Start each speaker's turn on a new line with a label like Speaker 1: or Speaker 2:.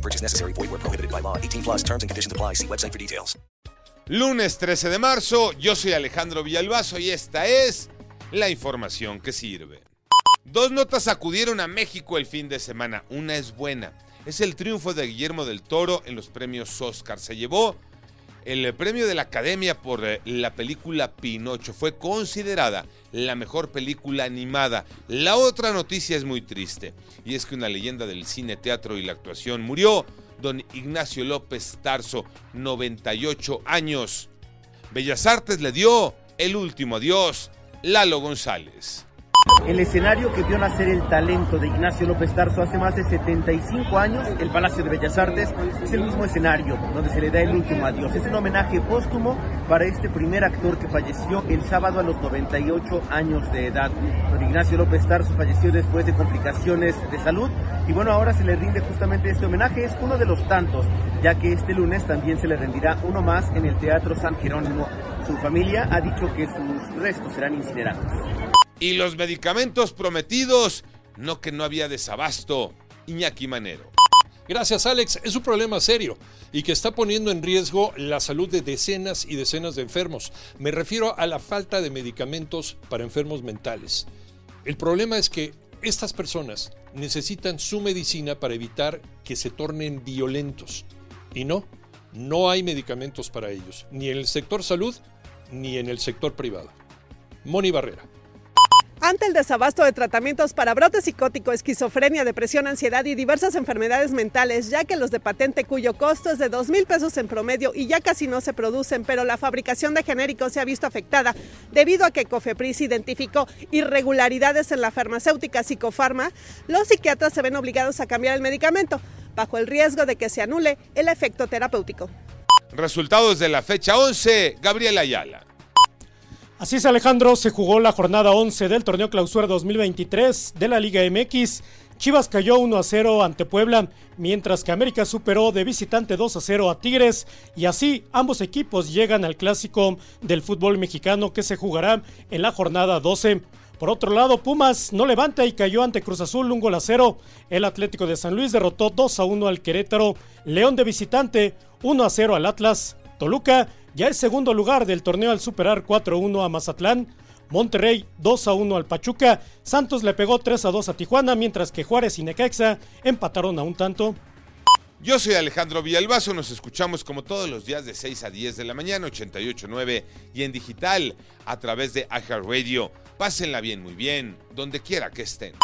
Speaker 1: Purchase necessary. Void prohibited by law. 18 plus terms and conditions apply. See website for details.
Speaker 2: Lunes 13 de marzo, yo soy Alejandro Villalbazo y esta es la información que sirve. Dos notas acudieron a México el fin de semana. Una es buena. Es el triunfo de Guillermo del Toro en los premios Oscar. Se llevó el premio de la Academia por eh, la película Pinocho. Fue considerada la mejor película animada. La otra noticia es muy triste. Y es que una leyenda del cine, teatro y la actuación murió. Don Ignacio López Tarso, 98 años. Bellas Artes le dio el último adiós. Lalo González.
Speaker 3: El escenario que vio nacer el talento de Ignacio López Tarso hace más de 75 años, el Palacio de Bellas Artes, es el mismo escenario donde se le da el último adiós. Es un homenaje póstumo para este primer actor que falleció el sábado a los 98 años de edad. Don Ignacio López Tarso falleció después de complicaciones de salud y bueno, ahora se le rinde justamente este homenaje. Es uno de los tantos, ya que este lunes también se le rendirá uno más en el Teatro San Jerónimo. Su familia ha dicho que sus restos serán incinerados.
Speaker 2: Y los medicamentos prometidos, no que no había desabasto. Iñaki Manero.
Speaker 4: Gracias Alex, es un problema serio y que está poniendo en riesgo la salud de decenas y decenas de enfermos. Me refiero a la falta de medicamentos para enfermos mentales. El problema es que estas personas necesitan su medicina para evitar que se tornen violentos. Y no, no hay medicamentos para ellos, ni en el sector salud ni en el sector privado. Moni Barrera.
Speaker 5: Ante el desabasto de tratamientos para brote psicótico, esquizofrenia, depresión, ansiedad y diversas enfermedades mentales, ya que los de patente cuyo costo es de 2 mil pesos en promedio y ya casi no se producen, pero la fabricación de genéricos se ha visto afectada debido a que Cofepris identificó irregularidades en la farmacéutica Psicofarma, los psiquiatras se ven obligados a cambiar el medicamento, bajo el riesgo de que se anule el efecto terapéutico.
Speaker 2: Resultados de la fecha 11, Gabriel Ayala.
Speaker 6: Así es, Alejandro, se jugó la jornada 11 del torneo clausura 2023 de la Liga MX. Chivas cayó 1 a 0 ante Puebla, mientras que América superó de visitante 2 a 0 a Tigres. Y así ambos equipos llegan al clásico del fútbol mexicano que se jugará en la jornada 12. Por otro lado, Pumas no levanta y cayó ante Cruz Azul un gol a 0. El Atlético de San Luis derrotó 2 a 1 al Querétaro. León de visitante 1 a 0 al Atlas. Toluca ya es segundo lugar del torneo al superar 4-1 a Mazatlán. Monterrey 2 a 1 al Pachuca. Santos le pegó 3 a 2 a Tijuana, mientras que Juárez y Necaxa empataron a un tanto.
Speaker 2: Yo soy Alejandro Villalbazo, nos escuchamos como todos los días de 6 a 10 de la mañana, 88.9 y en digital a través de iHeartRadio. Pásenla bien, muy bien, donde quiera que estén.